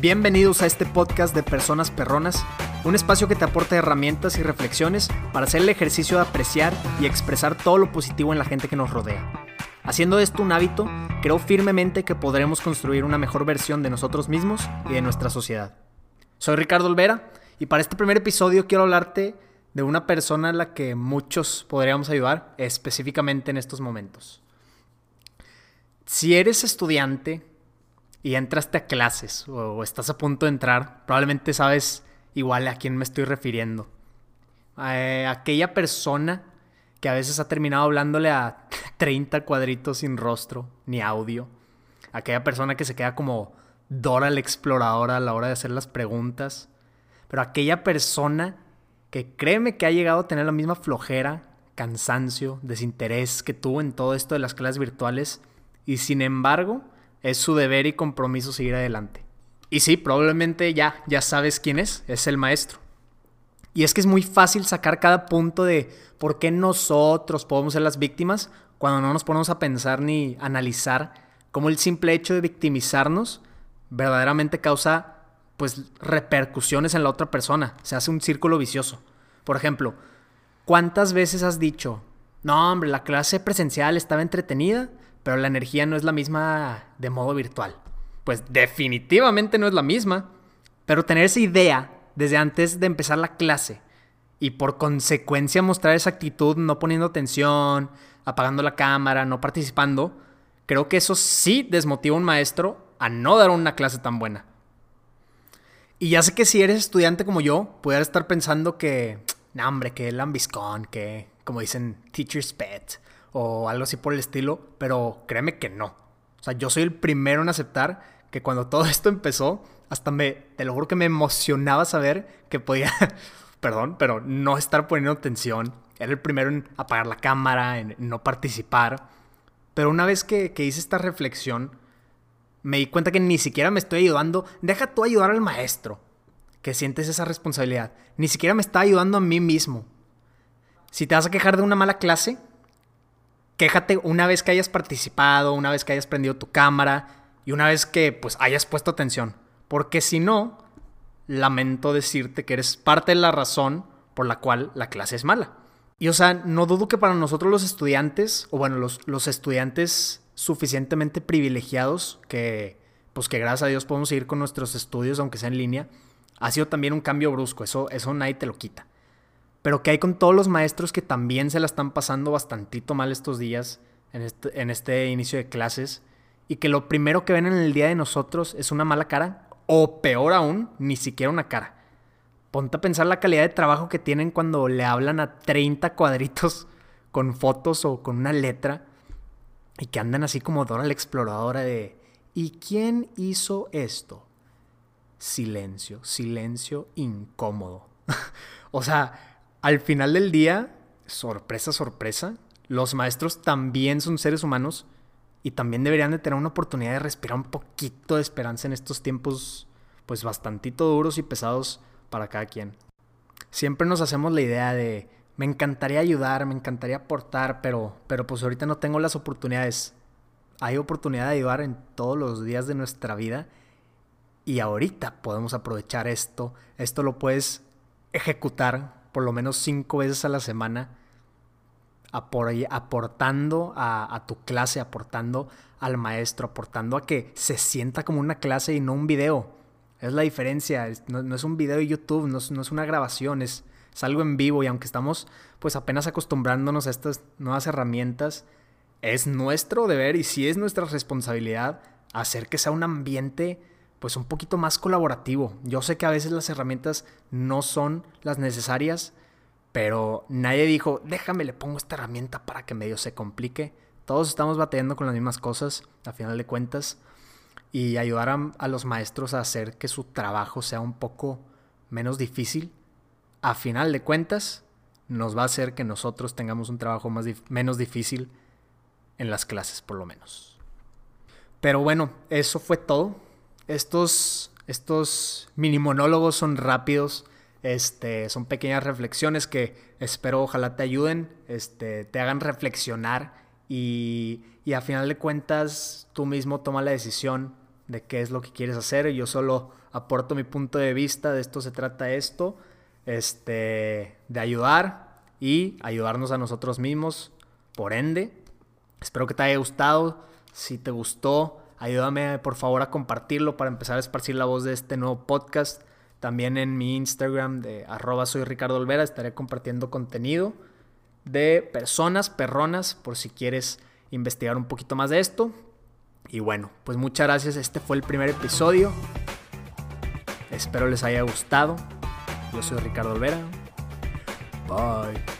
Bienvenidos a este podcast de Personas Perronas, un espacio que te aporta herramientas y reflexiones para hacer el ejercicio de apreciar y expresar todo lo positivo en la gente que nos rodea. Haciendo esto un hábito, creo firmemente que podremos construir una mejor versión de nosotros mismos y de nuestra sociedad. Soy Ricardo Olvera y para este primer episodio quiero hablarte de una persona a la que muchos podríamos ayudar específicamente en estos momentos. Si eres estudiante, y entraste a clases o, estás a punto de entrar, probablemente sabes igual a quién me estoy refiriendo. Eh, aquella persona que a veces ha terminado hablándole a 30 cuadritos sin rostro ni audio. Aquella persona que se queda como Dora la exploradora a la hora de hacer las preguntas. Pero aquella persona que créeme que ha llegado a tener la misma flojera, cansancio, desinterés que tuvo en todo esto de las clases virtuales y sin embargo es su deber y compromiso seguir adelante. Y sí, probablemente ya, ya sabes quién es, es el maestro. Y es que es muy fácil sacar cada punto de por qué nosotros podemos ser las víctimas cuando no nos ponemos a pensar ni analizar cómo el simple hecho de victimizarnos verdaderamente causa pues repercusiones en la otra persona. Se hace un círculo vicioso. Por ejemplo, ¿cuántas veces has dicho, no hombre, la clase presencial estaba entretenida, pero la energía no es la misma de modo virtual. Pues definitivamente no es la misma. Pero tener esa idea desde antes de empezar la clase y por consecuencia mostrar esa actitud no poniendo atención, apagando la cámara, no participando, creo que eso sí desmotiva a un maestro a no dar una clase tan buena. Y ya sé que si eres estudiante como yo, puedes estar pensando que, no hombre, que lambiscón, que, como dicen, teacher's pet, o algo así por el estilo, pero créeme que no. O sea, yo soy el primero en aceptar que cuando todo esto empezó, hasta me, te lo juro que me emocionaba saber que podía, perdón, pero no estar poniendo atención. Era el primero en apagar la cámara, en no participar. Pero una vez que, que hice esta reflexión, me di cuenta que ni siquiera me estoy ayudando. Deja tú ayudar al maestro, que sientes esa responsabilidad. Ni siquiera me está ayudando a mí mismo. Si te vas a quejar de una mala clase, quéjate una vez que hayas participado, una vez que hayas prendido tu cámara y una vez que pues hayas puesto atención. Porque si no, lamento decirte que eres parte de la razón por la cual la clase es mala. Y o sea, no dudo que para nosotros los estudiantes, o bueno, los, los estudiantes suficientemente privilegiados que pues que gracias a Dios podemos seguir con nuestros estudios aunque sea en línea, ha sido también un cambio brusco, eso, eso nadie te lo quita. Pero ¿qué hay con todos los maestros que también se la están pasando bastantito mal estos días en este, en este inicio de clases? Y que lo primero que ven en el día de nosotros es una mala cara, o peor aún, ni siquiera una cara. Ponte a pensar la calidad de trabajo que tienen cuando le hablan a 30 cuadritos con fotos o con una letra y que andan así como Dora la exploradora de ¿y quién hizo esto? Silencio, silencio incómodo. o sea, al final del día, sorpresa, sorpresa, los maestros también son seres humanos y también deberían de tener una oportunidad de respirar un poquito de esperanza en estos tiempos pues bastantito duros y pesados para cada quien. Siempre nos hacemos la idea de me encantaría ayudar, me encantaría aportar, pero pero pues ahorita no tengo las oportunidades. Hay oportunidad de ayudar en todos los días de nuestra vida y ahorita podemos aprovechar esto. Esto lo puedes ejecutar por lo menos cinco veces a la semana aportando a, tu clase, aportando al maestro, aportando a que se sienta como una clase y no un video. Es la diferencia, no, es un video de YouTube, no es, una grabación, es, es, algo en vivo y aunque estamos pues apenas acostumbrándonos a estas nuevas herramientas, es nuestro deber y sí es nuestra responsabilidad hacer que sea un ambiente pues un poquito más colaborativo. Yo sé que a veces las herramientas no son las necesarias, pero nadie dijo, déjame le pongo esta herramienta para que medio se complique. Todos estamos batallando con las mismas cosas, a final de cuentas, y ayudar a, los maestros a hacer que su trabajo sea un poco menos difícil, a final de cuentas, nos va a hacer que nosotros tengamos un trabajo más menos difícil en las clases, por lo menos. Pero bueno, eso fue todo estos, estos mini monólogos son rápidos, este, son pequeñas reflexiones que espero ojalá te ayuden, este, te hagan reflexionar y, y a final de cuentas tú mismo toma la decisión de qué es lo que quieres hacer. Yo solo aporto mi punto de vista, de esto se trata esto, este, de ayudar y ayudarnos a nosotros mismos, por ende. Espero que te haya gustado. Si te gustó, ayúdame por favor a compartirlo para empezar a esparcir la voz de este nuevo podcast. También en mi Instagram de arroba soy Ricardo Olvera estaré compartiendo contenido de personas perronas por si quieres investigar un poquito más de esto. Y bueno, pues muchas gracias. Este fue el primer episodio. Espero les haya gustado. Yo soy Ricardo Olvera. Bye.